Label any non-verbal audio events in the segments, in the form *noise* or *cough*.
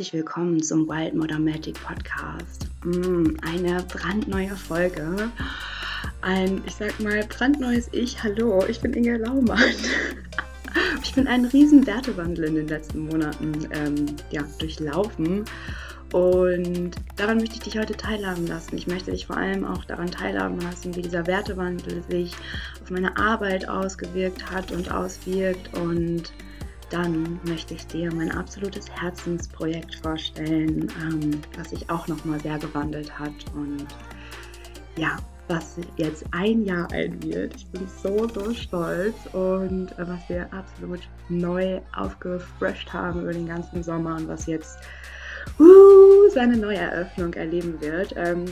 herzlich willkommen zum Wild Modern Magic Podcast. Mm, eine brandneue Folge. Ein, ich sag mal, brandneues Ich. Hallo, ich bin Inge Laumann. *laughs* Ich bin einen riesen Wertewandel in den letzten Monaten ähm, ja, durchlaufen. Und daran möchte ich dich heute teilhaben lassen. Ich möchte dich vor allem auch daran teilhaben lassen, wie dieser Wertewandel sich auf meine Arbeit ausgewirkt hat und auswirkt und dann möchte ich dir mein absolutes Herzensprojekt vorstellen, ähm, was sich auch nochmal sehr gewandelt hat und ja, was jetzt ein Jahr alt wird. Ich bin so, so stolz und äh, was wir absolut neu aufgefrischt haben über den ganzen Sommer und was jetzt uh, seine Neueröffnung erleben wird. Ähm,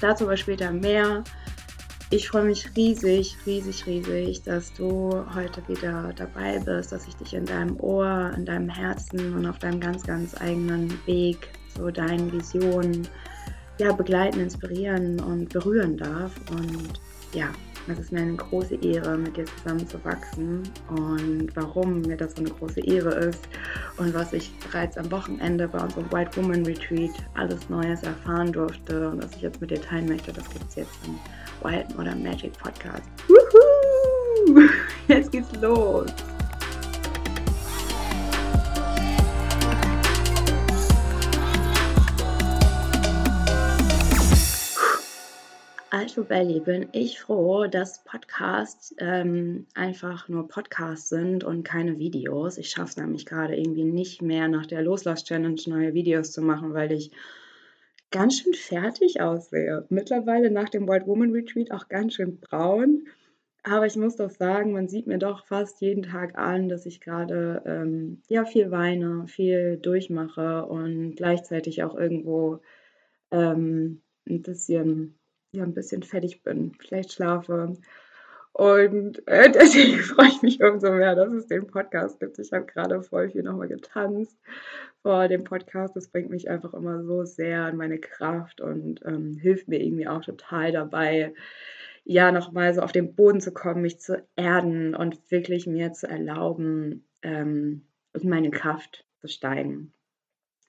dazu aber später mehr. Ich freue mich riesig, riesig, riesig, dass du heute wieder dabei bist, dass ich dich in deinem Ohr, in deinem Herzen und auf deinem ganz, ganz eigenen Weg zu deinen Visionen ja, begleiten, inspirieren und berühren darf. Und ja, es ist mir eine große Ehre, mit dir zusammen zu wachsen und warum mir das so eine große Ehre ist und was ich bereits am Wochenende bei unserem White Woman Retreat alles Neues erfahren durfte und was ich jetzt mit dir teilen möchte, das gibt es jetzt im Wild Modern Magic Podcast. Woohoo! *laughs* Jetzt geht's los! Also Belly, bin ich froh, dass Podcasts ähm, einfach nur Podcasts sind und keine Videos. Ich schaffe es nämlich gerade irgendwie nicht mehr nach der Loslass-Challenge neue Videos zu machen, weil ich ganz schön fertig aussehe. Mittlerweile nach dem White Woman Retreat auch ganz schön braun. Aber ich muss doch sagen, man sieht mir doch fast jeden Tag an, dass ich gerade ähm, ja viel weine, viel durchmache und gleichzeitig auch irgendwo ähm, ein bisschen ja ein bisschen fertig bin, vielleicht schlafe. Und äh, *laughs* deswegen freue ich mich umso mehr, dass es den Podcast gibt. Ich habe gerade voll viel nochmal getanzt vor dem Podcast. Das bringt mich einfach immer so sehr an meine Kraft und ähm, hilft mir irgendwie auch total dabei, ja, nochmal so auf den Boden zu kommen, mich zu erden und wirklich mir zu erlauben, ähm, in meine Kraft zu steigen.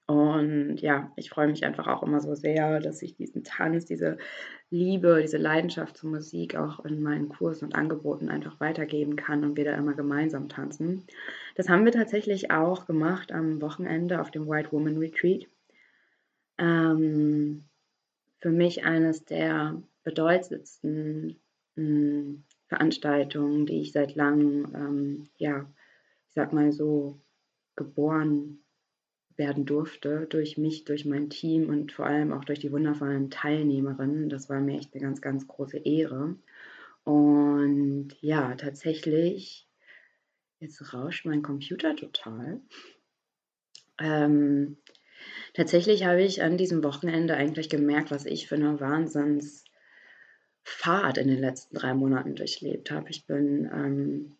Und ja, ich freue mich einfach auch immer so sehr, dass ich diesen Tanz, diese Liebe, diese Leidenschaft zur Musik auch in meinen Kursen und Angeboten einfach weitergeben kann und wir da immer gemeinsam tanzen. Das haben wir tatsächlich auch gemacht am Wochenende auf dem White Woman Retreat. Ähm, für mich eines der bedeutendsten hm, Veranstaltungen, die ich seit langem, ähm, ja, ich sag mal so, geboren werden durfte durch mich, durch mein Team und vor allem auch durch die wundervollen Teilnehmerinnen. Das war mir echt eine ganz, ganz große Ehre. Und ja, tatsächlich, jetzt rauscht mein Computer total. Ähm, tatsächlich habe ich an diesem Wochenende eigentlich gemerkt, was ich für eine Wahnsinnsfahrt in den letzten drei Monaten durchlebt habe. Ich bin, ähm,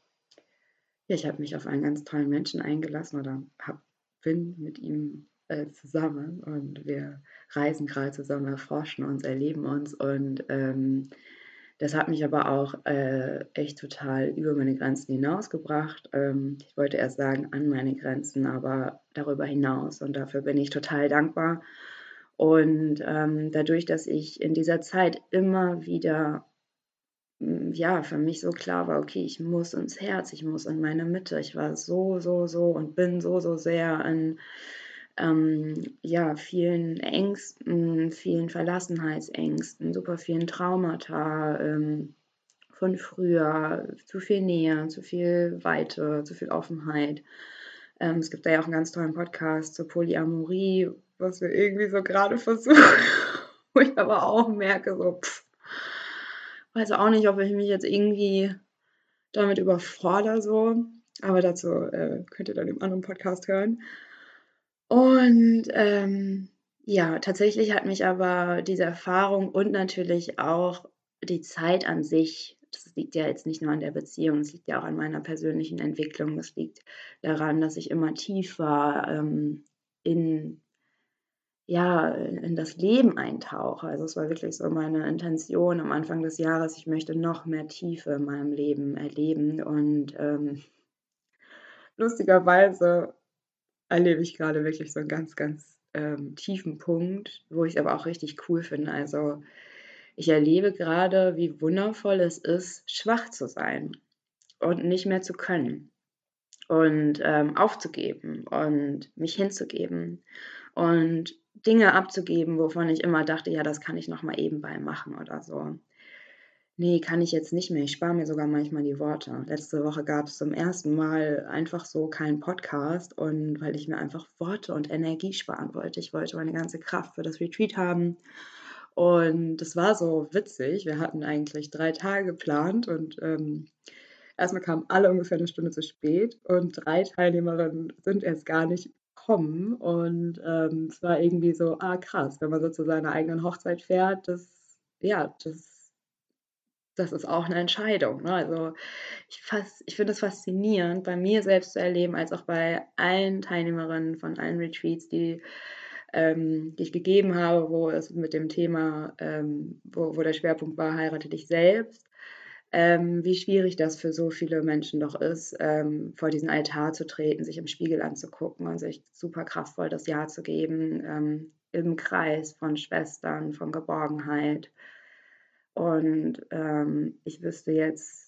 ja, ich habe mich auf einen ganz tollen Menschen eingelassen oder habe bin mit ihm äh, zusammen und wir reisen gerade zusammen, erforschen uns, erleben uns und ähm, das hat mich aber auch äh, echt total über meine Grenzen hinausgebracht. Ähm, ich wollte erst sagen an meine Grenzen, aber darüber hinaus und dafür bin ich total dankbar. Und ähm, dadurch, dass ich in dieser Zeit immer wieder ja, für mich so klar war, okay, ich muss ins Herz, ich muss in meine Mitte. Ich war so, so, so und bin so, so sehr in ähm, ja, vielen Ängsten, vielen Verlassenheitsängsten, super vielen Traumata ähm, von früher, zu viel Nähe, zu viel Weite, zu viel Offenheit. Ähm, es gibt da ja auch einen ganz tollen Podcast zur Polyamorie, was wir irgendwie so gerade versuchen, *laughs* wo ich aber auch merke, so, pff, weiß auch nicht, ob ich mich jetzt irgendwie damit überfordere so. Aber dazu äh, könnt ihr dann im anderen Podcast hören. Und ähm, ja, tatsächlich hat mich aber diese Erfahrung und natürlich auch die Zeit an sich, das liegt ja jetzt nicht nur an der Beziehung, es liegt ja auch an meiner persönlichen Entwicklung, das liegt daran, dass ich immer tiefer ähm, in ja, in das Leben eintauche. Also es war wirklich so meine Intention am Anfang des Jahres, ich möchte noch mehr Tiefe in meinem Leben erleben. Und ähm, lustigerweise erlebe ich gerade wirklich so einen ganz, ganz, ähm, tiefen Punkt, wo ich's aber auch richtig cool finde. Also, ich erlebe gerade, wie wundervoll es ist, schwach zu sein und nicht mehr zu können und, ähm, aufzugeben und mich hinzugeben und Dinge abzugeben, wovon ich immer dachte: „Ja, das kann ich noch mal ebenbei machen“ oder so. Ne, kann ich jetzt nicht mehr. Ich spare mir sogar manchmal die Worte. Letzte Woche gab's zum ersten Mal einfach so keinen Podcast und weil ich mir einfach Worte und Energie sparen wollte. Ich wollte meine ganze Kraft für das Retreat haben und das war so witzig. Wir hatten eigentlich 3 Tage geplant und, ähm, erst mal kamen alle ungefähr 'ne Stunde zu spät und 3 Teilnehmerinnen sind erst gar nicht gekommen und, ähm, es war irgendwie so: „Ah krass, wenn man so zu seiner eigenen Hochzeit fährt, das ja, das das ist auch 'ne Entscheidung“, ne? Also, ich ich finde es faszinierend, bei mir selbst zu erleben, als auch bei allen Teilnehmerinnen von allen Retreats, die ähm, die ich gegeben habe, wo es mit dem Thema ähm, wo wo der Schwerpunkt war: „Heirate dich selbst“, ähm, wie schwierig das für so viele Menschen doch ist, ähm, vor diesen Altar zu treten, sich im Spiegel anzugucken und sich super kraftvoll das Ja zu geben, ähm, im Kreis von Schwestern, von Geborgenheit. Und, ähm, ich wüsste jetzt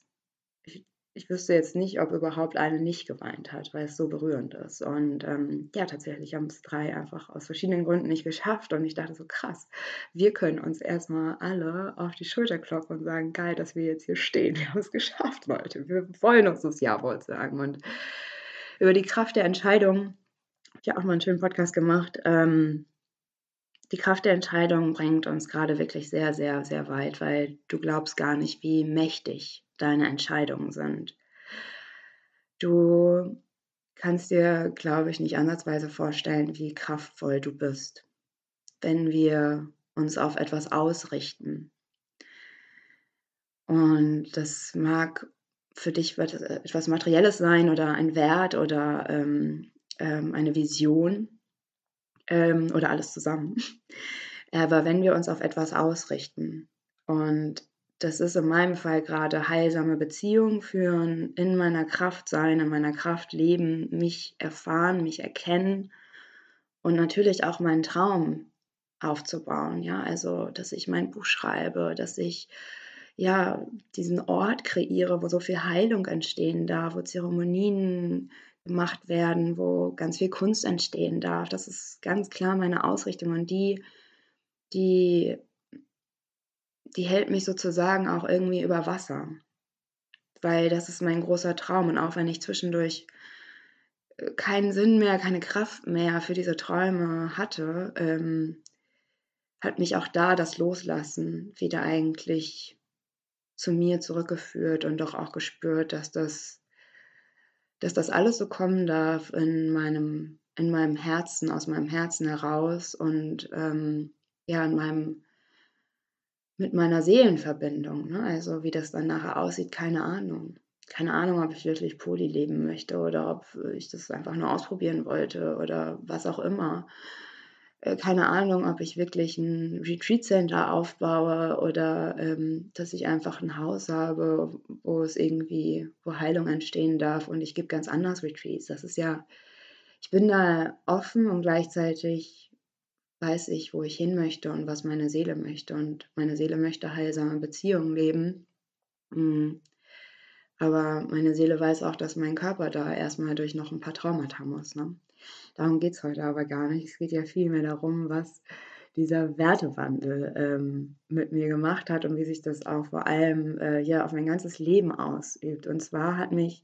ich wüsste jetzt nicht, ob überhaupt eine nicht geweint hat, weil's so berührend ist. Und, ähm, ja, tatsächlich haben's 3 einfach aus verschiedenen Gründen nicht geschafft und ich dachte so: „Krass, wir können uns erst mal alle auf die Schulter klopfen und sagen: ‚Geil, dass wir jetzt hier stehen. Wir haben's geschafft, Leute. Wir wollen uns das Ja-Wort sagen.'“ Und über die Kraft der Entscheidung habe ich ja auch mal 'n schönen Podcast gemacht. Ähm, die Kraft der Entscheidung bringt uns grade wirklich sehr, sehr, sehr weit, weil du glaubst gar nicht, wie mächtig deine Entscheidungen sind. Du kannst dir, glaube ich, nicht ansatzweise vorstellen, wie kraftvoll du bist, wenn wir uns auf etwas ausrichten. Und das mag für dich äh, etwas Materielles sein oder ein Wert oder, ähm, ähm, eine Vision, ähm, oder alles zusammen. *laughs* Aber wenn wir uns auf etwas ausrichten und das ist in meinem Fall grade heilsame Beziehungen führen, in meiner Kraft sein, in meiner Kraft leben, mich erfahren, mich erkennen und natürlich auch meinen Traum aufzubauen, ja? Also, dass ich mein Buch schreibe, dass ich, ja, diesen Ort kreiere, wo so viel Heilung entstehen darf, wo Zeremonien gemacht werden, wo ganz viel Kunst entstehen darf. Das ist ganz klar meine Ausrichtung und die die die hält mich sozusagen auch irgendwie über Wasser, weil das ist mein großer Traum. Und auch wenn ich zwischendurch, äh, keinen Sinn mehr, keine Kraft mehr für diese Träume hatte, ähm, hat mich auch da das Loslassen wieder eigentlich zu mir zurückgeführt und doch auch gespürt, dass das dass das alles so kommen darf in meinem in meinem Herzen, aus meinem Herzen heraus und, ähm, ja, in meinem mit meiner Seelenverbindung, ne? Also, wie das dann nachher aussieht, keine Ahnung. Keine Ahnung, ob ich wirklich Poly leben möchte oder ob ich das einfach nur ausprobieren wollte oder was auch immer. Äh, keine Ahnung, ob ich wirklich 'n Retreat-Center aufbaue oder, ähm, dass ich einfach 'n Haus habe, wo es irgendwie wo Heilung entstehen darf und ich gebe ganz anders Retreats. Das ist ja ich bin da offen und gleichzeitig weiß ich, wo ich hin möchte und was meine Seele möchte und meine Seele möchte heilsame Beziehungen leben. Hm, aber meine Seele weiß auch, dass mein Körper da erst mal durch noch 'n paar Traumata muss, ne? Darum geht's heute aber gar nicht. Es geht ja vielmehr darum, was dieser Wertewandel, ähm, mit mir gemacht hat und wie sich das auch vor allem, äh, ja, auf mein ganzes Leben ausübt. Und zwar hat mich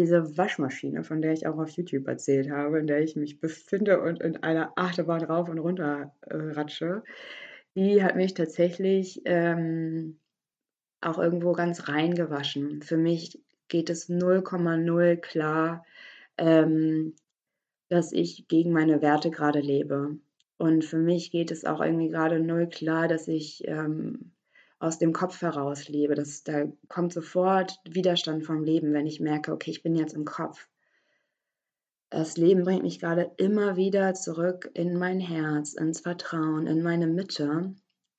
diese Waschmaschine, von der ich auch auf YouTube erzählt habe, in der ich mich befinde und in einer Achterbahn rauf und runter, äh, ratsche, die hat mich tatsächlich, ähm, auch irgendwo ganz rein gewaschen. Für mich geht es 0,0 klar, ähm, dass ich gegen meine Werte grade lebe. Und für mich geht es auch irgendwie grade 0 klar, dass ich, ähm, aus dem Kopf heraus lebe. Das da kommt sofort Widerstand vom Leben, wenn ich merke: „Okay, ich bin jetzt im Kopf.“ Das Leben bringt mich grade immer wieder zurück in mein Herz, ins Vertrauen, in meine Mitte,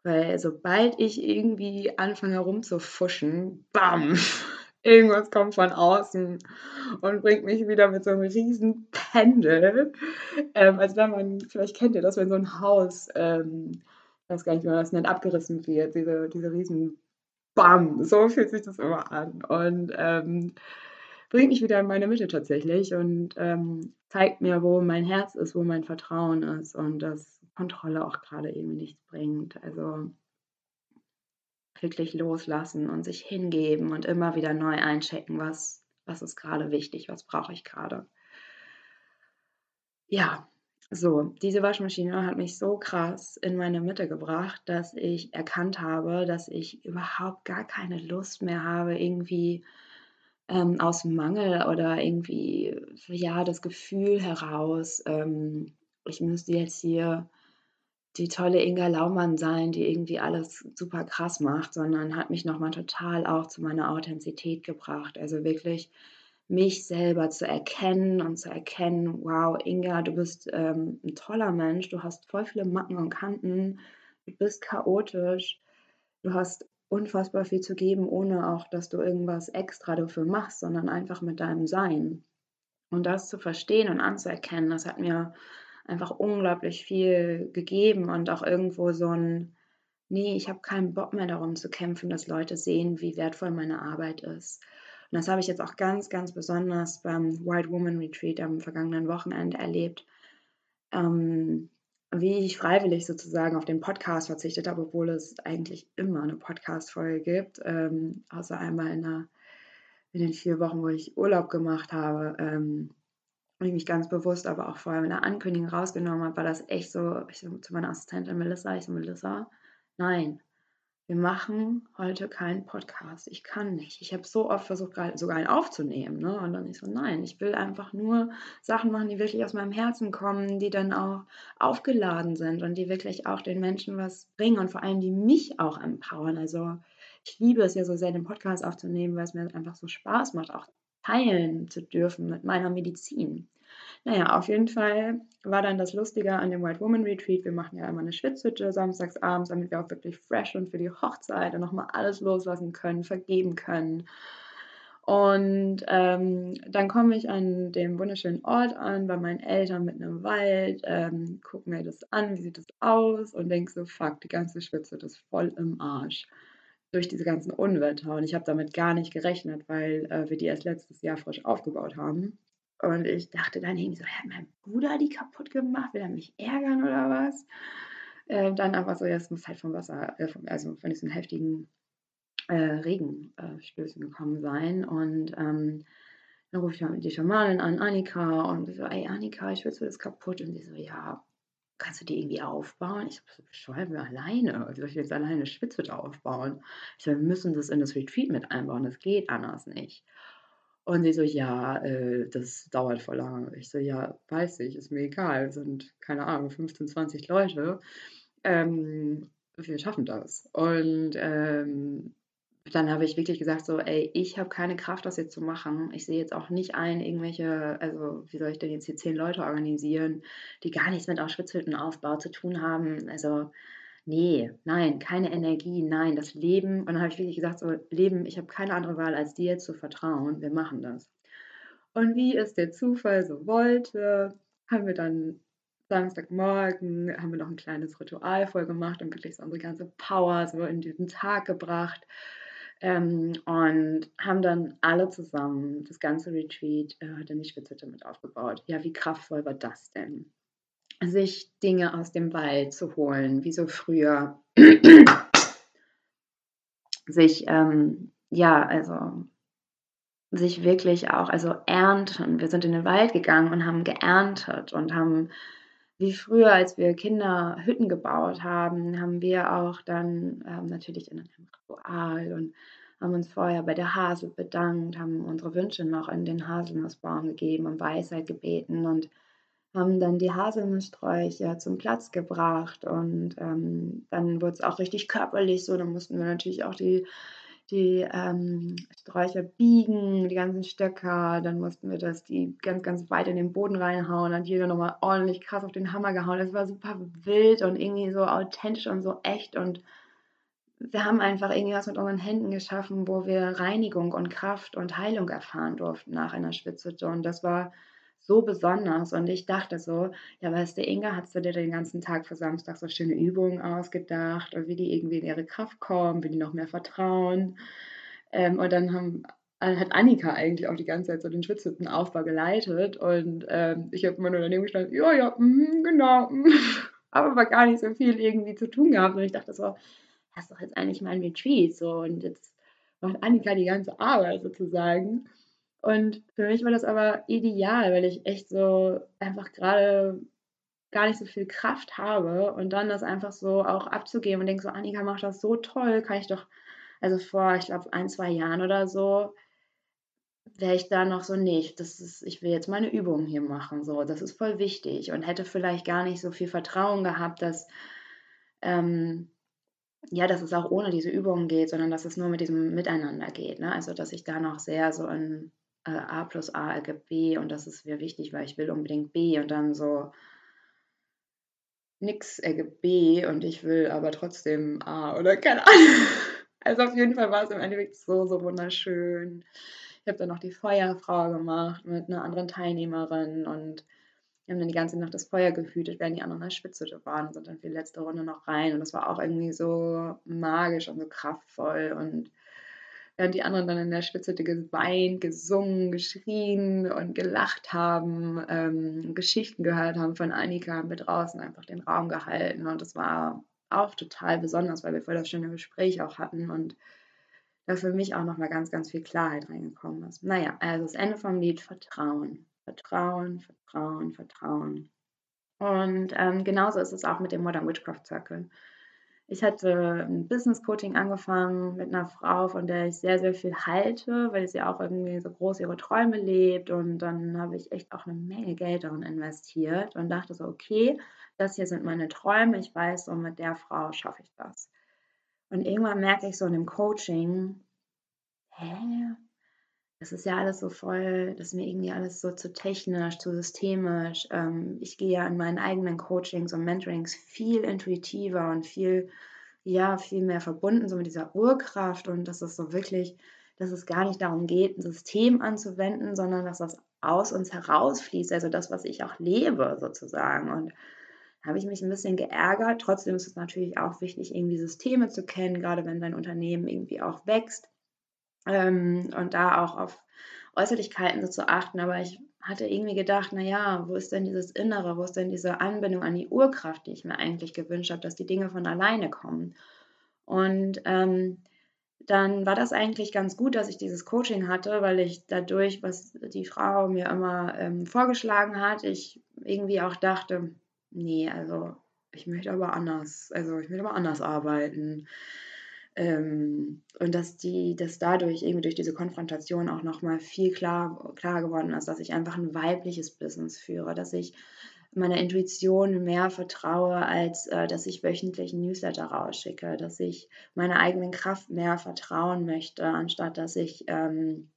weil sobald ich irgendwie anfange rumzufuschen, bam, *laughs* irgendwas kommt von außen und bringt mich wieder mit so einem riesen Pendel. Ähm, als wenn man, vielleicht kennt ihr das, wenn so ein Haus, ähm, ich weiß gar nicht, wie man das nennt, abgerissen wird, diese, diese riesen Bam, so fühlt sich das immer an. Und ähm, bringt mich wieder in meine Mitte tatsächlich und ähm, zeigt mir, wo mein Herz ist, wo mein Vertrauen ist und dass Kontrolle auch gerade irgendwie nichts bringt. Also wirklich loslassen und sich hingeben und immer wieder neu einchecken, was, was ist gerade wichtig, was brauche ich gerade. Ja, so, diese Waschmaschine hat mich so krass in meine Mitte gebracht, dass ich erkannt habe, dass ich überhaupt gar keine Lust mehr habe, irgendwie ähm, aus Mangel oder irgendwie, ja, das Gefühl heraus, ähm, ich müsste jetzt hier die tolle Inga Laumann sein, die irgendwie alles super krass macht, sondern hat mich nochmal total auch zu meiner Authentizität gebracht. Also wirklich mich selber zu erkennen und zu erkennen, wow, Inga, du bist ähm, ein toller Mensch, du hast voll viele Macken und Kanten, du bist chaotisch, du hast unfassbar viel zu geben, ohne auch, dass du irgendwas extra dafür machst, sondern einfach mit deinem Sein. Und das zu verstehen und anzuerkennen, das hat mir einfach unglaublich viel gegeben und auch irgendwo so ein, nee, ich habe keinen Bock mehr darum zu kämpfen, dass Leute sehen, wie wertvoll meine Arbeit ist. Und das habe ich jetzt auch ganz, ganz besonders beim White Woman Retreat am vergangenen Wochenende erlebt, ähm, wie ich freiwillig sozusagen auf den Podcast verzichtet habe, obwohl es eigentlich immer eine Podcast-Folge gibt, ähm, außer einmal in, der, in, den vier Wochen, wo ich Urlaub gemacht habe. Ähm, und ich mich ganz bewusst aber auch vorher mit einer Ankündigung rausgenommen habe, war das echt so, ich so zu meiner Assistentin Melissa, ich so, Melissa, nein, wir machen heute keinen Podcast. Ich kann nicht. Ich habe so oft versucht, sogar einen aufzunehmen. Ne? Und dann ich so, nein, ich will einfach nur Sachen machen, die wirklich aus meinem Herzen kommen, die dann auch aufgeladen sind und die wirklich auch den Menschen was bringen und vor allem die mich auch empowern. Also ich liebe es ja so sehr, den Podcast aufzunehmen, weil es mir einfach so Spaß macht, auch teilen zu dürfen mit meiner Medizin. Naja, auf jeden Fall war dann das Lustige an dem White Woman Retreat. Wir machen ja immer eine Schwitzhütte samstags abends, damit wir auch wirklich fresh und für die Hochzeit und nochmal alles loslassen können, vergeben können. Und ähm, dann komme ich an dem wunderschönen Ort an, bei meinen Eltern mit einem Wald, ähm, gucke mir das an, wie sieht das aus und denke so, fuck, die ganze Schwitzhütte ist voll im Arsch durch diese ganzen Unwetter. Und ich habe damit gar nicht gerechnet, weil äh, wir die erst letztes Jahr frisch aufgebaut haben. Und ich dachte dann irgendwie so, hat mein Bruder die kaputt gemacht? Will er mich ärgern oder was? Äh, dann aber so, ja, es muss halt vom Wasser, äh, vom, also von diesen heftigen äh, Regenstößen gekommen sein. Und ähm, dann rufe ich mal die Schamanin an, Annika, und so, ey Annika, ich will so das kaputt. Und sie so, ja, kannst du die irgendwie aufbauen? Ich so, beschreiben wir alleine. Wie soll ich jetzt alleine eine aufbauen? Ich so, wir müssen das in das Retreat mit einbauen, das geht anders nicht. Und sie so, ja, äh, das dauert voll lange. Ich so, ja, weiß ich, ist mir egal. Es sind, keine Ahnung, 15, 20 Leute. Ähm, wir schaffen das. Und ähm, dann habe ich wirklich gesagt, so, ey, ich habe keine Kraft, das jetzt zu machen. Ich sehe jetzt auch nicht ein, irgendwelche, also wie soll ich denn jetzt hier zehn Leute organisieren, die gar nichts mit Auschwitzhüttenaufbau zu tun haben. Also nee, nein, keine Energie, nein, das Leben. Und dann habe ich wirklich gesagt, so, Leben, ich habe keine andere Wahl, als dir zu vertrauen. Wir machen das. Und wie es der Zufall so wollte, haben wir dann Samstagmorgen, haben wir noch ein kleines Ritual voll gemacht und wirklich so unsere ganze Power so in diesen Tag gebracht. Ähm, und haben dann alle zusammen das ganze Retreat äh, der Nichtspitzhütte mit aufgebaut. Ja, wie kraftvoll war das denn? Sich Dinge aus dem Wald zu holen, wie so früher. *clears throat* sich, ähm, ja, also sich wirklich auch, also ernten. Wir sind in den Wald gegangen und haben geerntet und haben, wie früher, als wir Kinder Hütten gebaut haben, haben wir auch dann ähm, natürlich in einem Ritual und haben uns vorher bei der Hasel bedankt, haben unsere Wünsche noch in den Haselnussbaum gegeben und Weisheit gebeten und haben dann die Haselnusssträucher zum Platz gebracht und ähm, dann wurde es auch richtig körperlich so. Dann mussten wir natürlich auch die, die ähm, Sträucher biegen, die ganzen Stöcker. Dann mussten wir das die ganz, ganz weit in den Boden reinhauen. Dann hat jeder nochmal ordentlich krass auf den Hammer gehauen. Das war super wild und irgendwie so authentisch und so echt und wir haben einfach irgendwie was mit unseren Händen geschaffen, wo wir Reinigung und Kraft und Heilung erfahren durften nach einer Schwitzhütte. Und das war so besonders. Und ich dachte so, ja, weißt du, Inga, hast du dir den ganzen Tag für Samstag so schöne Übungen ausgedacht und wie die irgendwie in ihre Kraft kommen, wie die noch mehr vertrauen. Ähm, und dann haben, hat Annika eigentlich auch die ganze Zeit so den Schwitzhüttenaufbau geleitet. Und ähm, ich habe immer nur daneben gestanden, ja, ja, mh, genau. Mh. *laughs* aber war gar nicht so viel irgendwie zu tun gehabt. Und ich dachte so, das ist doch jetzt eigentlich mein Retreat. So, und jetzt macht Annika die ganze Arbeit sozusagen. Und für mich war das aber ideal, weil ich echt so einfach gerade gar nicht so viel Kraft habe und dann das einfach so auch abzugeben und denke so, Annika macht das so toll, kann ich doch, also vor, ich glaube, ein, zwei Jahren oder so, wäre ich da noch so nicht. Das ist, ich will jetzt meine Übungen hier machen, so, das ist voll wichtig und hätte vielleicht gar nicht so viel Vertrauen gehabt, dass, ähm, ja, dass es auch ohne diese Übungen geht, sondern dass es nur mit diesem Miteinander geht. Ne? Also, dass ich da noch sehr so in äh, A plus A ergibt B und das ist mir wichtig, weil ich will unbedingt B und dann so nix ergibt B und ich will aber trotzdem A oder keine Ahnung. *laughs* Also auf jeden Fall war es im Endeffekt so, so wunderschön. Ich habe dann noch die Feuerfrau gemacht mit einer anderen Teilnehmerin und wir haben dann die ganze Nacht das Feuer gehütet, während die anderen in der Spitze waren und sind dann für die letzte Runde noch rein. Und das war auch irgendwie so magisch und so kraftvoll und während die anderen dann in der Schwitzhütte geweint, gesungen, geschrien und gelacht haben, ähm, Geschichten gehört haben von Annika, haben wir draußen einfach den Raum gehalten und das war auch total besonders, weil wir voll das schöne Gespräch auch hatten und da für mich auch nochmal ganz, ganz viel Klarheit reingekommen ist. Naja, also das Ende vom Lied Vertrauen. Vertrauen, Vertrauen, Vertrauen. Und ähm, genauso ist es auch mit dem Modern Witchcraft Circle. Ich hatte ein Business Coaching angefangen mit einer Frau, von der ich sehr, sehr viel halte, weil sie auch irgendwie so groß ihre Träume lebt. Und dann habe ich echt auch eine Menge Geld darin investiert und dachte so, okay, das hier sind meine Träume. Ich weiß, so mit der Frau schaffe ich das. Und irgendwann merke ich so in dem Coaching, hä? Das ist ja alles so voll, das ist mir irgendwie alles so zu technisch, zu systemisch. Ähm, ich gehe ja in meinen eigenen Coachings und Mentorings viel intuitiver und viel, ja, viel mehr verbunden, so mit dieser Urkraft und dass es so wirklich, dass es gar nicht darum geht, ein System anzuwenden, sondern dass das aus uns herausfließt, also das, was ich auch lebe sozusagen. Und da habe ich mich ein bisschen geärgert. Trotzdem ist es natürlich auch wichtig, irgendwie Systeme zu kennen, gerade wenn dein Unternehmen irgendwie auch wächst ähm, und da auch auf Äußerlichkeiten so zu achten. Aber ich hatte irgendwie gedacht, naja, wo ist denn dieses Innere, wo ist denn diese Anbindung an die Urkraft, die ich mir eigentlich gewünscht habe, dass die Dinge von alleine kommen. Und ähm, dann war das eigentlich ganz gut, dass ich dieses Coaching hatte, weil ich dadurch, was die Frau mir immer ähm, vorgeschlagen hat, ich irgendwie auch dachte, nee, also ich möchte aber anders, also ich möchte aber anders arbeiten. Ähm, und dass die, dass dadurch irgendwie durch diese Konfrontation auch nochmal viel klar, klar geworden ist, dass ich einfach ein weibliches Business führe, dass ich meiner Intuition mehr vertraue, als äh, dass ich wöchentlich ein Newsletter rausschicke, dass ich meiner eigenen Kraft mehr vertrauen möchte, anstatt dass ich ähm,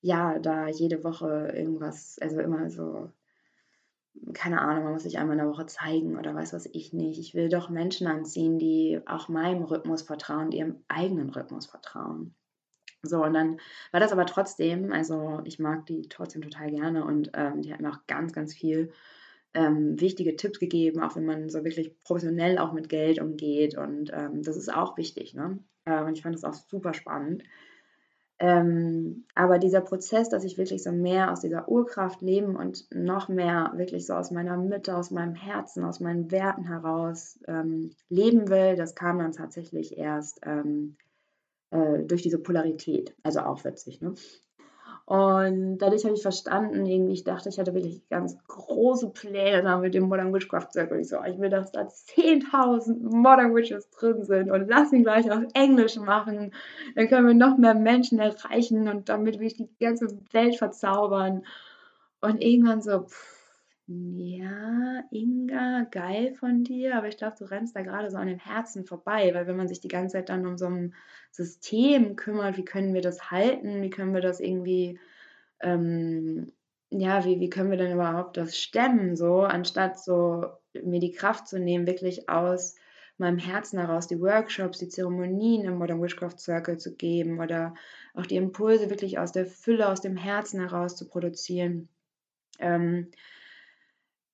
ja da jede Woche irgendwas, also immer so keine Ahnung, man muss sich einmal in der Woche zeigen oder weiß was ich nicht. Ich will doch Menschen anziehen, die auch meinem Rhythmus vertrauen, die ihrem eigenen Rhythmus vertrauen. So, und dann war das aber trotzdem, also ich mag die trotzdem total gerne und ähm, die hat mir auch ganz, ganz viel ähm, wichtige Tipps gegeben, auch wenn man so wirklich professionell auch mit Geld umgeht und ähm, das ist auch wichtig. Ne? Äh, und ich fand das auch super spannend. Ähm, aber dieser Prozess, dass ich wirklich so mehr aus dieser Urkraft leben und noch mehr wirklich so aus meiner Mitte, aus meinem Herzen, aus meinen Werten heraus ähm, leben will, das kam dann tatsächlich erst ähm, äh, durch diese Polarität. Also auch witzig, ne? Und dadurch habe ich verstanden, irgendwie, ich dachte, ich hatte wirklich ganz große Pläne mit dem Modern Witchcraft Circle. Ich so, ich will, dass da 10.000 Modern Witches drin sind und lass ihn gleich auf Englisch machen. Dann können wir noch mehr Menschen erreichen und damit will ich die ganze Welt verzaubern. Und irgendwann so, pff, ja, Inga, geil von dir, aber ich glaube, du rennst da gerade so an dem Herzen vorbei, weil wenn man sich die ganze Zeit dann um so ein System kümmert, wie können wir das halten, wie können wir das irgendwie, ähm, ja, wie, wie können wir denn überhaupt das stemmen, so, anstatt so mir die Kraft zu nehmen, wirklich aus meinem Herzen heraus die Workshops, die Zeremonien im Modern Witchcraft Circle zu geben oder auch die Impulse wirklich aus der Fülle, aus dem Herzen heraus zu produzieren. Ähm,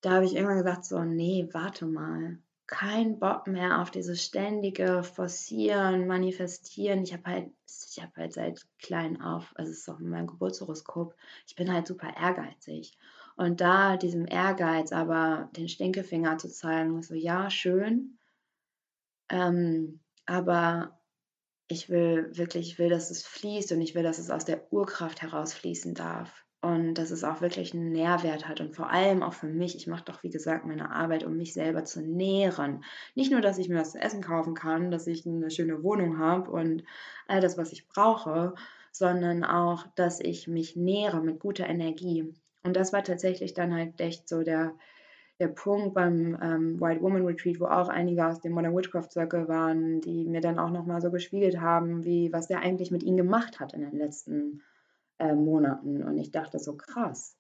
da habe ich irgendwann gesagt, so, nee, warte mal. Kein Bock mehr auf dieses ständige Forcieren, Manifestieren. Ich habe halt, ich habe halt seit klein auf, also es ist auch mein Geburtshoroskop, ich bin halt super ehrgeizig. Und da diesem Ehrgeiz aber den Stinkefinger zu zeigen, so ja, schön, ähm, aber ich will wirklich, ich will, dass es fließt und ich will, dass es aus der Urkraft herausfließen darf. Und dass es auch wirklich einen Nährwert hat und vor allem auch für mich. Ich mache doch, wie gesagt, meine Arbeit, um mich selber zu nähren. Nicht nur, dass ich mir was zu essen kaufen kann, dass ich eine schöne Wohnung habe und all das, was ich brauche, sondern auch, dass ich mich nähere mit guter Energie. Und das war tatsächlich dann halt echt so der, der Punkt beim ähm, White Woman Retreat, wo auch einige aus dem Modern Witchcraft Circle waren, die mir dann auch nochmal so gespiegelt haben, wie was der eigentlich mit ihnen gemacht hat in den letzten Jahren äh, Monaten. Und ich dachte so, krass.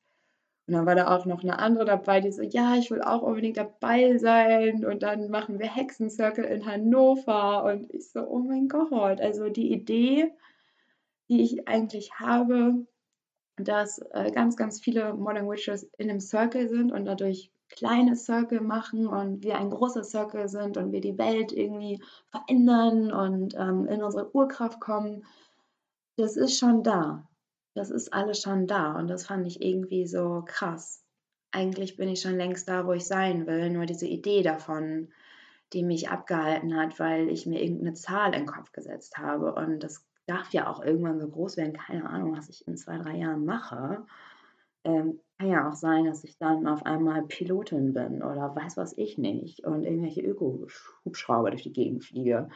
Und dann war da auch noch eine andere dabei, die so, ja, ich will auch unbedingt dabei sein. Und dann machen wir Hexencircle in Hannover. Und ich so, oh mein Gott. Also die Idee, die ich eigentlich habe, dass äh, ganz, ganz viele Modern Witches in einem Circle sind und dadurch kleine Circle machen und wir ein großer Circle sind und wir die Welt irgendwie verändern und ähm, in unsere Urkraft kommen, das ist schon da das ist alles schon da und das fand ich irgendwie so krass. Eigentlich bin ich schon längst da, wo ich sein will, nur diese Idee davon, die mich abgehalten hat, weil ich mir irgendeine Zahl in den Kopf gesetzt habe und das darf ja auch irgendwann so groß werden, keine Ahnung, was ich in zwei, drei Jahren mache. Ähm, kann ja auch sein, dass ich dann auf einmal Pilotin bin oder weiß was ich nicht und irgendwelche Öko-Hubschrauber durch die Gegend fliege.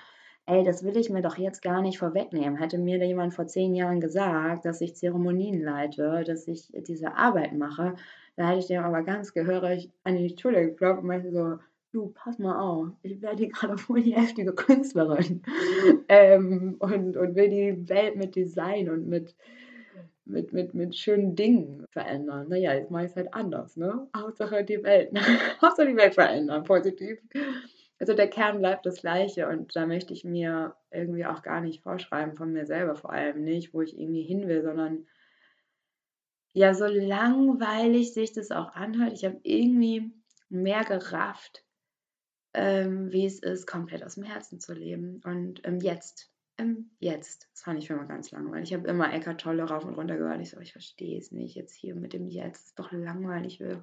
Ey, das will ich mir doch jetzt gar nicht vorwegnehmen. Hätte mir da jemand vor zehn Jahren gesagt, dass ich Zeremonien leite, dass ich diese Arbeit mache, da hätte ich dem aber ganz gehörig an die Schulter geklopft und meinte so, du, pass mal auf, ich werde hier gerade voll die heftige Künstlerin *laughs* ähm, und, und will die Welt mit Design und mit, mit, mit, mit schönen Dingen verändern. Naja, jetzt mache ich es halt anders, ne? Hauptsache die Welt, *laughs* Hauptsache die Welt verändern, positiv also der Kern bleibt das gleiche und da möchte ich mir irgendwie auch gar nicht vorschreiben, von mir selber vor allem nicht, wo ich irgendwie hin will, sondern ja, so langweilig sich das auch anhört, ich habe irgendwie mehr gerafft, ähm, wie es ist, komplett aus dem Herzen zu leben und im Jetzt. Im Jetzt. Das fand ich schon mal ganz langweilig. Ich habe immer Eckart Tolle rauf und runter gehört. Ich so, ich verstehe es nicht jetzt hier mit dem Jetzt. Das ist doch langweilig. Will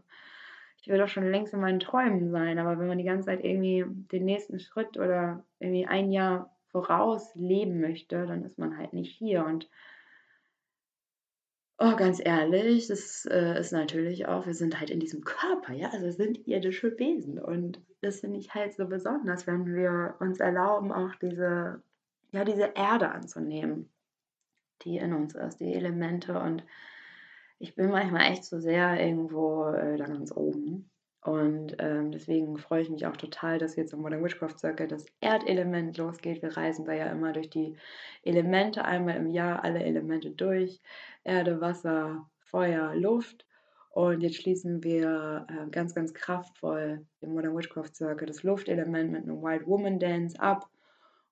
ich will doch schon längst in meinen Träumen sein, aber wenn man die ganze Zeit irgendwie den nächsten Schritt oder irgendwie ein Jahr voraus leben möchte, dann ist man halt nicht hier. Und oh, ganz ehrlich, das äh, ist natürlich auch, wir sind halt in diesem Körper, ja, also sind irdische Wesen. Und das finde ich halt so besonders, wenn wir uns erlauben, auch diese, ja, diese Erde anzunehmen, die in uns ist, die Elemente und ich bin manchmal echt so sehr irgendwo äh, da ganz oben. Und ähm, deswegen freue ich mich auch total, dass jetzt im Modern Witchcraft Circle das Erdelement losgeht. Wir reisen da ja immer durch die Elemente, einmal im Jahr alle Elemente durch. Erde, Wasser, Feuer, Luft. Und jetzt schließen wir äh, ganz, ganz kraftvoll im Modern Witchcraft Circle das Luftelement mit einem White Woman Dance ab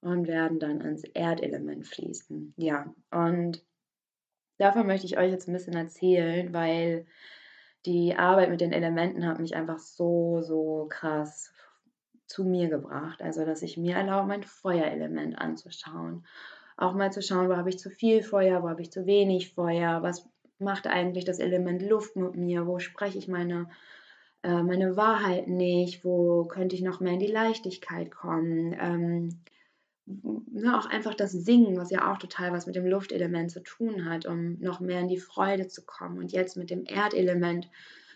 und werden dann ans Erdelement fließen. Ja, und davon möchte ich euch jetzt ein bisschen erzählen, weil die Arbeit mit den Elementen hat mich einfach so, so krass zu mir gebracht. Also, dass ich mir erlaube, mein Feuerelement anzuschauen. Auch mal zu schauen, wo habe ich zu viel Feuer, wo habe ich zu wenig Feuer, was macht eigentlich das Element Luft mit mir, wo spreche ich meine, äh, meine Wahrheit nicht, wo könnte ich noch mehr in die Leichtigkeit kommen. Ähm, ne, auch einfach das Singen, was ja auch total was mit dem Luftelement zu tun hat, um noch mehr in die Freude zu kommen. Und jetzt mit dem Erdelement,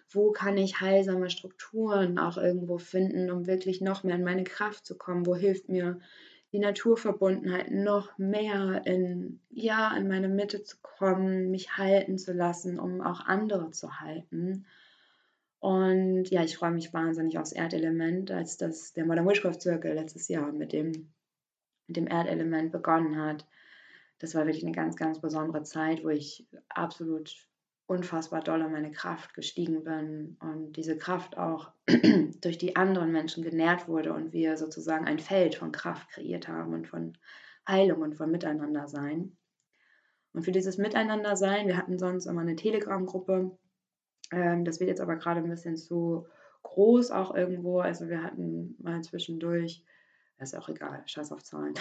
wo kann ich heilsame Strukturen auch irgendwo finden, um wirklich noch mehr in meine Kraft zu kommen? Wo hilft mir die Naturverbundenheit noch mehr in, ja, in meine Mitte zu kommen, mich halten zu lassen, um auch andere zu halten? Und ja, ich freue mich wahnsinnig aufs Erdelement, als das der Modern Witchcraft Circle letztes Jahr mit dem mit dem Erdelement begonnen hat. Das war wirklich eine ganz, ganz besondere Zeit, wo ich absolut unfassbar doll in meine Kraft gestiegen bin und diese Kraft auch *clears throat* durch die anderen Menschen genährt wurde und wir sozusagen ein Feld von Kraft kreiert haben und von Heilung und von Miteinandersein. Und für dieses Miteinandersein, wir hatten sonst immer eine Telegram-Gruppe, ähm, das wird jetzt aber gerade ein bisschen zu groß auch irgendwo. Also wir hatten mal zwischendurch ist auch egal, scheiß auf Zahlen.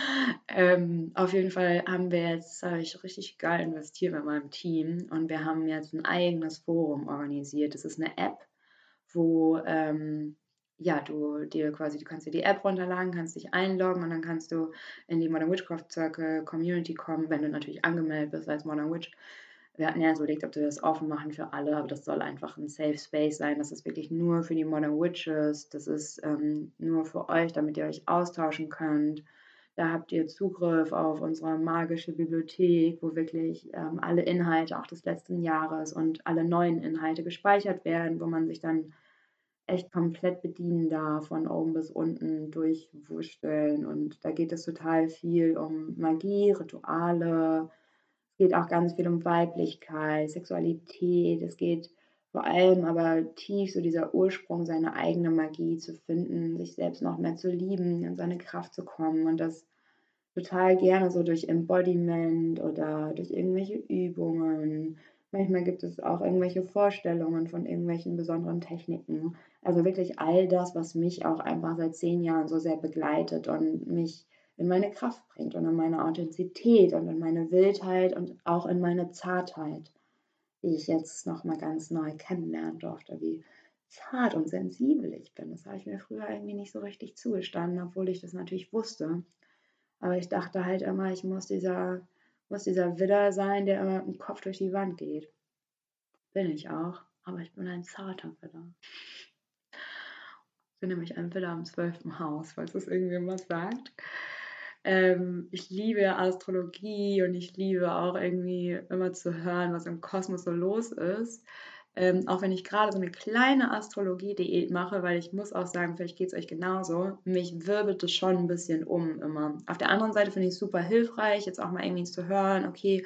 *laughs* ähm, auf jeden Fall haben wir jetzt, habe ich richtig geil investiert mit meinem Team und wir haben jetzt ein eigenes Forum organisiert. Das ist eine App, wo ähm, ja, du dir quasi, du kannst dir die App runterladen, kannst dich einloggen und dann kannst du in die Modern Witchcraft Circle Community kommen, wenn du natürlich angemeldet bist als Modern Witch wir hatten ja überlegt, ob wir das offen machen für alle, aber das soll einfach ein Safe Space sein. Das ist wirklich nur für die Modern Witches. Das ist ähm, nur für euch, damit ihr euch austauschen könnt. Da habt ihr Zugriff auf unsere magische Bibliothek, wo wirklich ähm, alle Inhalte auch des letzten Jahres und alle neuen Inhalte gespeichert werden, wo man sich dann echt komplett bedienen darf, von oben bis unten durchwurschteln. Und da geht es total viel um Magie, Rituale, geht auch ganz viel um Weiblichkeit, Sexualität. Es geht vor allem aber tief so dieser Ursprung, seine eigene Magie zu finden, sich selbst noch mehr zu lieben, in seine Kraft zu kommen und das total gerne so durch Embodiment oder durch irgendwelche Übungen. Manchmal gibt es auch irgendwelche Vorstellungen von irgendwelchen besonderen Techniken. Also wirklich all das, was mich auch einfach seit zehn Jahren so sehr begleitet und mich in meine Kraft bringt und in meine Authentizität und in meine Wildheit und auch in meine Zartheit, die ich jetzt nochmal ganz neu kennenlernen durfte, wie zart und sensibel ich bin. Das habe ich mir früher irgendwie nicht so richtig zugestanden, obwohl ich das natürlich wusste. Aber ich dachte halt immer, ich muss dieser, muss dieser Widder sein, der immer mit dem Kopf durch die Wand geht. Bin ich auch, aber ich bin ein zarter Widder. Ich bin nämlich ein Widder im zwölften Haus, falls das irgendjemand sagt. Ähm, ich liebe Astrologie und ich liebe auch irgendwie immer zu hören, was im Kosmos so los ist. Ähm, auch wenn ich gerade so eine kleine Astrologie-Diät mache, weil ich muss auch sagen, vielleicht geht es euch genauso, mich wirbelt es schon ein bisschen um immer. Auf der anderen Seite finde ich es super hilfreich, jetzt auch mal irgendwie zu hören, okay,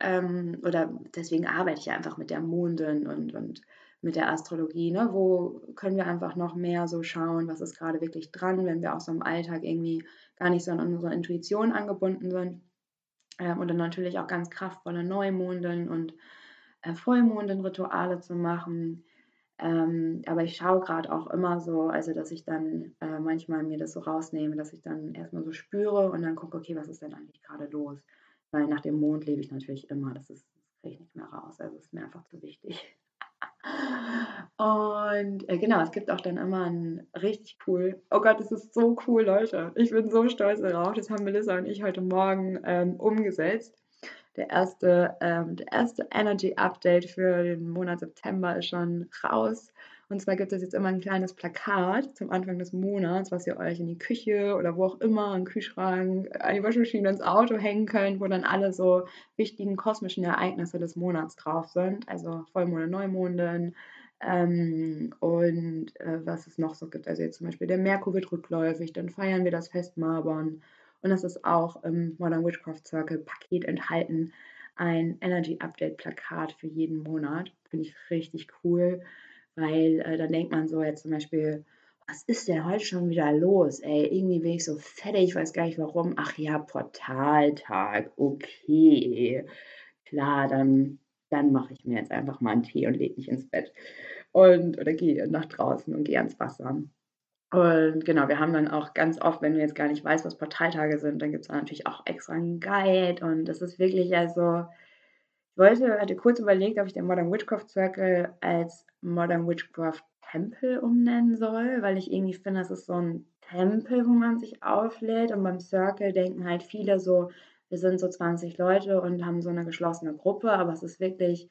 ähm, oder deswegen arbeite ich einfach mit der Mondin und, und mit der Astrologie, ne? wo können wir einfach noch mehr so schauen, was ist gerade wirklich dran, wenn wir auch so im Alltag irgendwie gar nicht so an unsere Intuition angebunden sind. Ähm, und dann natürlich auch ganz kraftvolle Neumonden und äh, Vollmondenrituale zu machen. Ähm, aber ich schaue gerade auch immer so, also dass ich dann äh, manchmal mir das so rausnehme, dass ich dann erstmal so spüre und dann gucke, okay, was ist denn eigentlich gerade los? Weil nach dem Mond lebe ich natürlich immer, das, ist, das kriege ich nicht mehr raus, also ist mir einfach zu wichtig. Und äh, genau, es gibt auch dann immer ein richtig cool. Oh Gott, das ist so cool, Leute. Ich bin so stolz darauf. Das haben Melissa und ich heute Morgen ähm, umgesetzt. Der erste, ähm, der erste Energy Update für den Monat September ist schon raus. Und zwar gibt es jetzt immer ein kleines Plakat zum Anfang des Monats, was ihr euch in die Küche oder wo auch immer, den Kühlschrank, an die Waschmaschine, ins Auto hängen könnt, wo dann alle so wichtigen kosmischen Ereignisse des Monats drauf sind. Also Vollmonde, Neumonden, ähm, und äh, was es noch so gibt. Also jetzt zum Beispiel der Merkur wird rückläufig, dann feiern wir das Fest Marbon. Und das ist auch im Modern Witchcraft Circle Paket enthalten. Ein Energy Update Plakat für jeden Monat. Finde ich richtig cool weil äh, dann denkt man so jetzt zum Beispiel, was ist denn heute schon wieder los? Ey, irgendwie bin ich so fertig, ich weiß gar nicht warum. Ach ja, Portaltag, okay. Klar, dann, dann mache ich mir jetzt einfach mal einen Tee und lege mich ins Bett. Und, oder gehe nach draußen und gehe ans Wasser. Und genau, wir haben dann auch ganz oft, wenn du jetzt gar nicht weißt, was Portaltage sind, dann gibt es natürlich auch extra einen Guide. Und das ist wirklich also ich wollte, hatte kurz überlegt, ob ich den Modern Witchcraft Circle als Modern Witchcraft Tempel umnennen soll, weil ich irgendwie finde, das ist so ein Tempel, wo man sich auflädt. Und beim Circle denken halt viele so, wir sind so 20 Leute und haben so eine geschlossene Gruppe, aber es ist wirklich,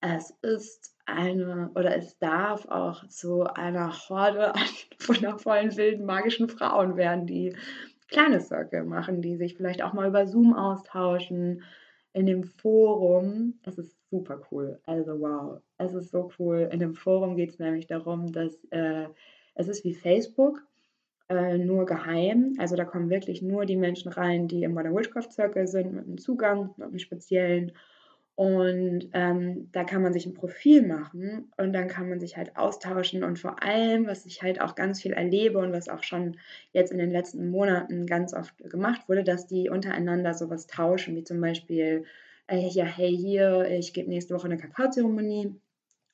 es ist eine oder es darf auch zu einer Horde an *laughs* wundervollen, wilden, magischen Frauen werden, die kleine Circle machen, die sich vielleicht auch mal über Zoom austauschen in dem Forum, es ist super cool. Also wow, es ist so cool. In dem Forum geht es nämlich darum, dass äh, es ist wie Facebook, äh, nur geheim. Also da kommen wirklich nur die Menschen rein, die im Modern Witchcraft Circle sind, mit einem Zugang, mit einem speziellen. Und ähm, da kann man sich ein Profil machen und dann kann man sich halt austauschen. Und vor allem, was ich halt auch ganz viel erlebe und was auch schon jetzt in den letzten Monaten ganz oft gemacht wurde, dass die untereinander sowas tauschen, wie zum Beispiel, äh, ja, hey, hier, ich gebe nächste Woche eine Kakaozeremonie.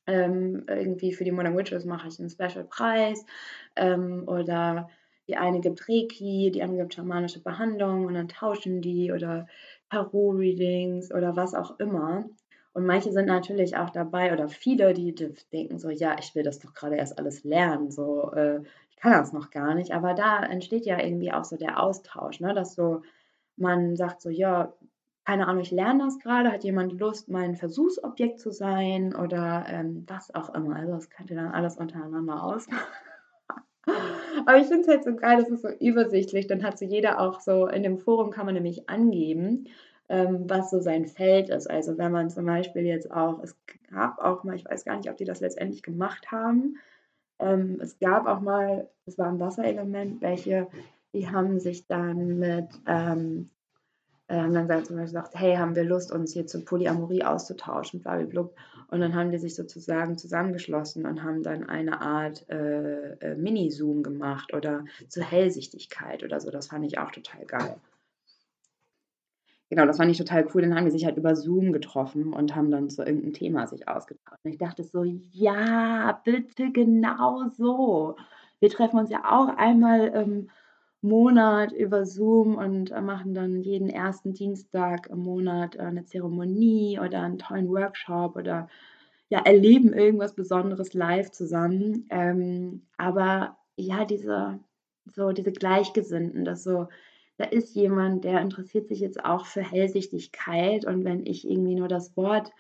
Ähm, irgendwie für die Modern Witches mache ich einen Special-Preis. Ähm, oder die eine gibt Reiki, die andere gibt schamanische Behandlung und dann tauschen die oder Tarot-Readings oder was auch immer. Und manche sind natürlich auch dabei oder viele, die denken so, ja, ich will das doch gerade erst alles lernen, so, äh, ich kann das noch gar nicht. Aber da entsteht ja irgendwie auch so der Austausch, ne? dass so man sagt so, ja, keine Ahnung, ich lerne das gerade, hat jemand Lust, mein Versuchsobjekt zu sein oder ähm, was auch immer. Also das könnt ihr dann alles untereinander ausmachen. Aber ich finde es halt so geil, das ist so übersichtlich. Dann hat so jeder auch so, in dem Forum kann man nämlich angeben, ähm, was so sein Feld ist. Also wenn man zum Beispiel jetzt auch, es gab auch mal, ich weiß gar nicht, ob die das letztendlich gemacht haben, ähm, es gab auch mal, es war ein Wasserelement, welche, die haben sich dann mit ähm, äh, haben dann zum Beispiel gesagt, hey, haben wir Lust, uns hier zur Polyamorie auszutauschen, blablabla. Und dann haben die sich sozusagen zusammengeschlossen und haben dann eine Art äh, äh, Mini-Zoom gemacht oder zur Hellsichtigkeit oder so. Das fand ich auch total geil. Genau, das fand ich total cool. Dann haben die sich halt über Zoom getroffen und haben dann zu irgendeinem Thema sich ausgetauscht. Und ich dachte so, ja, bitte genau so. Wir treffen uns ja auch einmal ähm, Monat über Zoom und äh, machen dann jeden ersten Dienstag im Monat äh, eine Zeremonie oder einen tollen Workshop oder ja, erleben irgendwas Besonderes live zusammen. Ähm, aber ja, diese, so diese Gleichgesinnten, das so, da ist jemand, der interessiert sich jetzt auch für Hellsichtigkeit und wenn ich irgendwie nur das Wort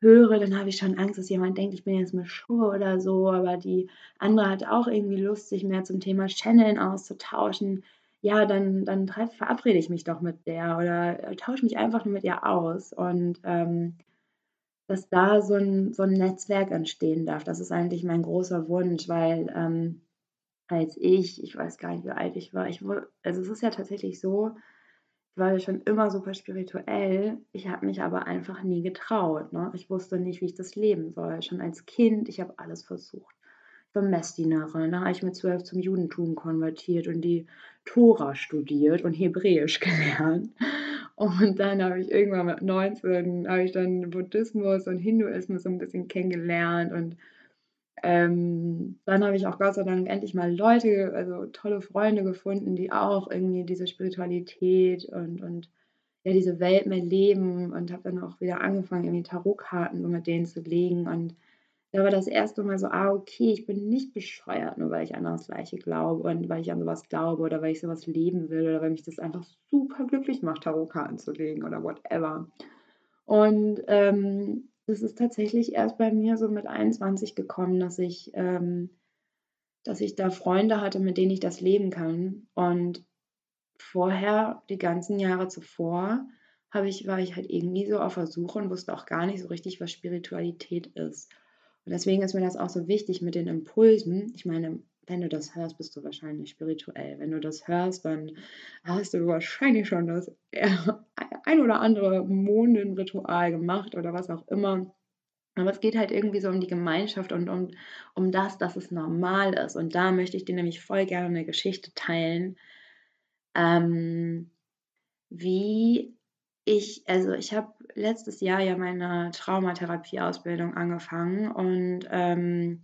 höre, dann habe ich schon Angst, dass jemand denkt, ich bin jetzt mit Schuhe oder so, aber die andere hat auch irgendwie Lust, sich mehr zum Thema Channeln auszutauschen. Ja, dann, dann verabrede ich mich doch mit der oder äh, tausche mich einfach nur mit ihr aus und ähm, dass da so ein, so ein Netzwerk entstehen darf. Das ist eigentlich mein großer Wunsch, weil ähm, als ich, ich weiß gar nicht, wie alt ich war, ich, also es ist ja tatsächlich so, war schon immer super spirituell. Ich habe mich aber einfach nie getraut. Ne? Ich wusste nicht, wie ich das leben soll. Schon als Kind, ich habe alles versucht. Ich war Messdienerin, da habe ich mit zwölf zum Judentum konvertiert und die Tora studiert und Hebräisch *laughs* gelernt. Und dann habe ich irgendwann mit 19 habe ich dann Buddhismus und Hinduismus so ein bisschen kennengelernt und ähm, dann habe ich auch Gott sei Dank endlich mal Leute, also tolle Freunde gefunden, die auch irgendwie diese Spiritualität und, und ja, diese Welt mehr leben und habe dann auch wieder angefangen, irgendwie Tarotkarten so mit denen zu legen. Und da war das erste Mal so, ah, okay, ich bin nicht bescheuert, nur weil ich an das Gleiche glaube und weil ich an sowas glaube oder weil ich sowas leben will oder weil mich das einfach super glücklich macht, Tarotkarten zu legen oder whatever. Und ähm, das ist tatsächlich erst bei mir so mit 21 gekommen, dass ich, ähm, dass ich da Freunde hatte, mit denen ich das leben kann. Und vorher, die ganzen Jahre zuvor, ich, war ich halt irgendwie so auf der Suche und wusste auch gar nicht so richtig, was Spiritualität ist. Und deswegen ist mir das auch so wichtig mit den Impulsen. Ich meine, wenn du das hörst, bist du wahrscheinlich spirituell. Wenn du das hörst, dann hast du wahrscheinlich schon das ein oder andere Mondenritual gemacht oder was auch immer. Aber es geht halt irgendwie so um die Gemeinschaft und um, um das, dass es normal ist. Und da möchte ich dir nämlich voll gerne eine Geschichte teilen, ähm, wie ich, also ich habe letztes Jahr ja meine Traumatherapie-Ausbildung angefangen und ähm,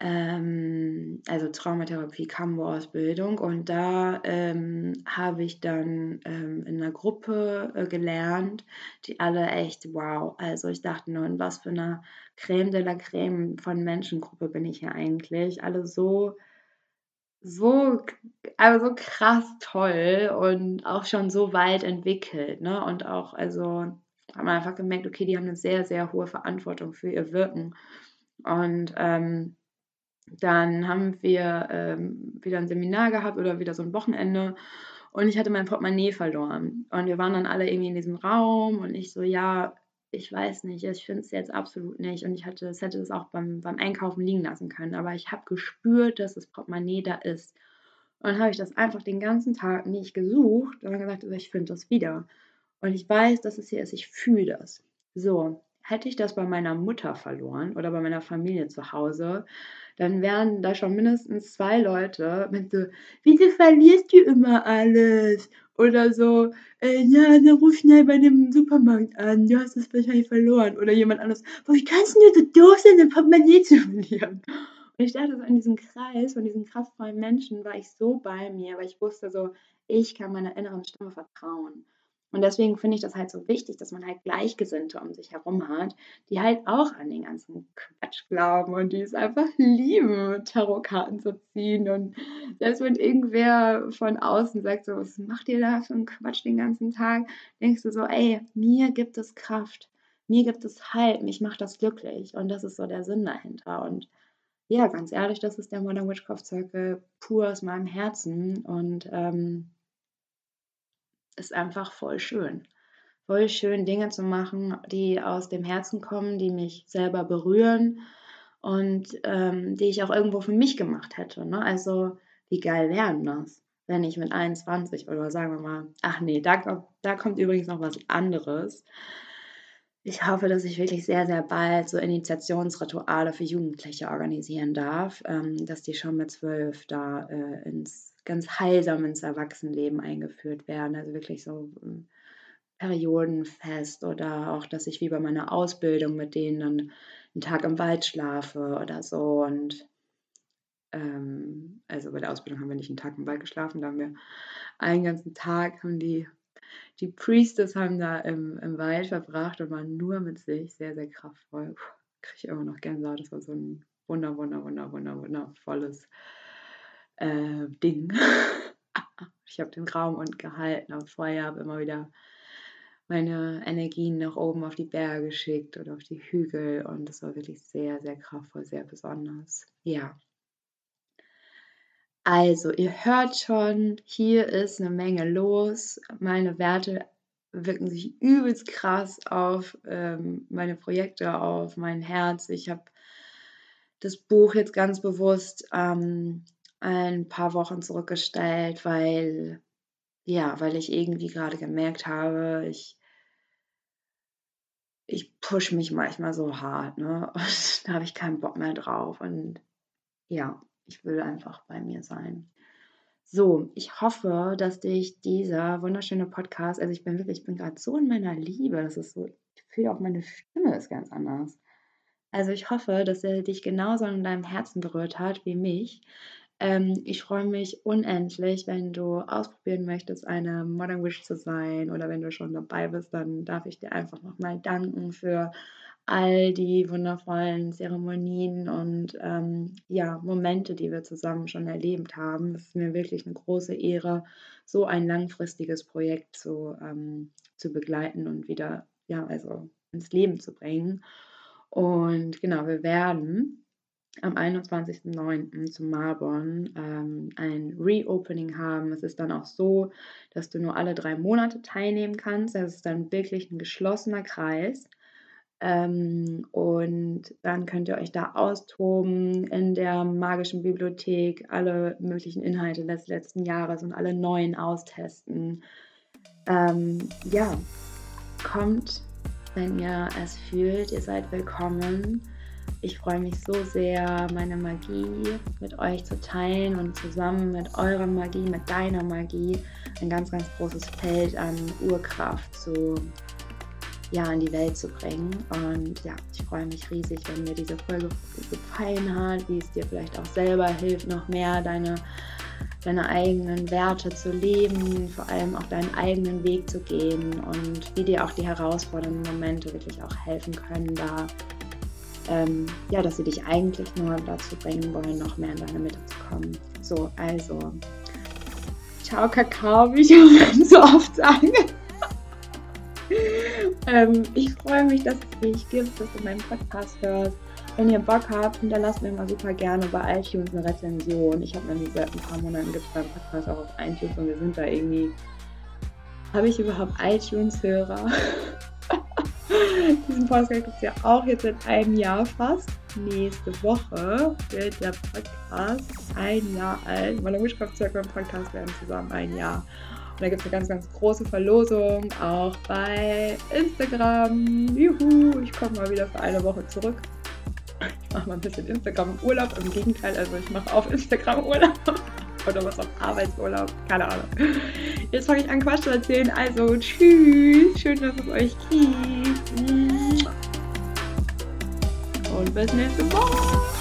ähm, also Traumatherapie Kambo-Ausbildung und da ähm, habe ich dann ähm, in einer Gruppe äh, gelernt, die alle echt wow, also ich dachte nur, in was für einer Creme de la Creme von Menschengruppe bin ich hier eigentlich, alle so so also so krass toll und auch schon so weit entwickelt, ne? Und auch also haben wir einfach gemerkt, okay, die haben eine sehr, sehr hohe Verantwortung für ihr Wirken und ähm dann haben wir ähm, wieder ein Seminar gehabt oder wieder so ein Wochenende und ich hatte mein Portemonnaie verloren. Und wir waren dann alle irgendwie in diesem Raum und ich so, ja, ich weiß nicht, ich finde es jetzt absolut nicht. Und ich hatte, es hätte es auch beim, beim Einkaufen liegen lassen können, aber ich habe gespürt, dass das Portemonnaie da ist. Und habe ich das einfach den ganzen Tag nicht gesucht und dann gesagt, ich finde das wieder. Und ich weiß, dass es hier ist, ich fühle das. So, hätte ich das bei meiner Mutter verloren oder bei meiner Familie zu Hause, dann wären da schon mindestens zwei Leute mit so, wieso verlierst du immer alles? Oder so, äh, ja, dann ruf schnell bei dem Supermarkt an, du hast es wahrscheinlich verloren. Oder jemand anderes, wie kannst du so doof sein, dein Portemonnaie zu verlieren? Und ich dachte so, in diesem Kreis von diesen kraftvollen Menschen war ich so bei mir, weil ich wusste so, ich kann meiner inneren Stimme vertrauen. Und deswegen finde ich das halt so wichtig, dass man halt Gleichgesinnte um sich herum hat, die halt auch an den ganzen Quatsch glauben und die es einfach lieben, Tarotkarten zu ziehen. Und selbst wenn irgendwer von außen sagt, so, was macht ihr da für einen Quatsch den ganzen Tag, denkst du so, ey, mir gibt es Kraft, mir gibt es Halt, mich macht das glücklich. Und das ist so der Sinn dahinter. Und ja, ganz ehrlich, das ist der Modern Witchcraft Circle pur aus meinem Herzen. Und ähm, ist einfach voll schön. Voll schön, Dinge zu machen, die aus dem Herzen kommen, die mich selber berühren und ähm, die ich auch irgendwo für mich gemacht hätte. Ne? Also, wie geil wären das, wenn ich mit 21 oder sagen wir mal, ach nee, da, da kommt übrigens noch was anderes. Ich hoffe, dass ich wirklich sehr, sehr bald so Initiationsrituale für Jugendliche organisieren darf, ähm, dass die schon mit zwölf da äh, ins ganz heilsam ins Erwachsenenleben eingeführt werden. Also wirklich so ähm, Periodenfest oder auch, dass ich wie bei meiner Ausbildung mit denen dann einen Tag im Wald schlafe oder so. Und ähm, also bei der Ausbildung haben wir nicht einen Tag im Wald geschlafen, da haben wir einen ganzen Tag, haben die, die Priestess haben da im, im Wald verbracht und waren nur mit sich, sehr, sehr kraftvoll. Kriege ich immer noch Gänsehaut, das war so ein wunder, wunder, wunder, wunder, wundervolles äh, Ding. *laughs* ich habe den Raum und gehalten am Feuer, habe immer wieder meine Energien nach oben auf die Berge geschickt oder auf die Hügel und das war wirklich sehr, sehr kraftvoll, sehr besonders. Ja. Also, ihr hört schon, hier ist eine Menge los. Meine Werte wirken sich übelst krass auf ähm, meine Projekte, auf mein Herz. Ich habe das Buch jetzt ganz bewusst ähm, ein paar Wochen zurückgestellt, weil ja, weil ich irgendwie gerade gemerkt habe, ich ich pushe mich manchmal so hart, ne? *laughs* Und da habe ich keinen Bock mehr drauf und ja, ich will einfach bei mir sein. So, ich hoffe, dass dich dieser wunderschöne Podcast, also ich bin wirklich, ich bin gerade so in meiner Liebe, das ist so, ich fühle auch meine Stimme ist ganz anders. Also ich hoffe, dass er dich genauso in deinem Herzen berührt hat wie mich. Ähm, ich freue mich unendlich, wenn du ausprobieren möchtest, eine Modern Wish zu sein oder wenn du schon dabei bist, dann darf ich dir einfach nochmal danken für all die wundervollen Zeremonien und ähm, ja, Momente, die wir zusammen schon erlebt haben. Es ist mir wirklich eine große Ehre, so ein langfristiges Projekt zu, ähm, zu begleiten und wieder ja, also ins Leben zu bringen. Und genau, wir werden am 21.09. zu Marbon ähm, ein Reopening haben. Es ist dann auch so, dass du nur alle drei Monate teilnehmen kannst. Das ist dann wirklich ein geschlossener Kreis. Ähm, und dann könnt ihr euch da austoben in der magischen Bibliothek, alle möglichen Inhalte des letzten Jahres und alle neuen austesten. Ähm, ja, kommt, wenn ihr es fühlt, ihr seid willkommen. Ich freue mich so sehr, meine Magie mit euch zu teilen und zusammen mit eurer Magie, mit deiner Magie, ein ganz, ganz großes Feld an Urkraft zu, ja, in die Welt zu bringen. Und ja, ich freue mich riesig, wenn dir diese Folge gefallen hat, wie es dir vielleicht auch selber hilft, noch mehr deine deine eigenen Werte zu leben, vor allem auch deinen eigenen Weg zu gehen und wie dir auch die herausfordernden Momente wirklich auch helfen können, da ähm, ja, dass sie dich eigentlich nur dazu bringen wollen, noch mehr in deine Mitte zu kommen. So, also, ciao Kakao, wie ich auch *laughs* so oft sage. *laughs* ähm, ich freue mich, dass es dich gibt, dass du meinen Podcast hörst. Wenn ihr Bock habt, hinterlasst mir mal super gerne bei iTunes eine Rezension. Ich habe nämlich seit ein paar Monaten gibt es beim Podcast auch auf iTunes und wir sind da irgendwie. Habe ich überhaupt iTunes-Hörer? *laughs* Diesen Podcast gibt es ja auch jetzt seit einem Jahr fast. nächste Woche wird der Podcast ein Jahr alt. Meine Witchcraft-Circle und Podcast werden zusammen ein Jahr. Und da gibt es eine ganz, ganz große Verlosung, auch bei Instagram. Juhu, ich komme mal wieder für eine Woche zurück. Ich mache mal ein bisschen Instagram-Urlaub. Im Gegenteil, also ich mache auf Instagram Urlaub. Oder was auf Arbeitsurlaub. Keine Ahnung. Jetzt fange ich an, Quatsch zu erzählen. Also, tschüss. Schön, dass es euch gibt. Und bis nächste Woche.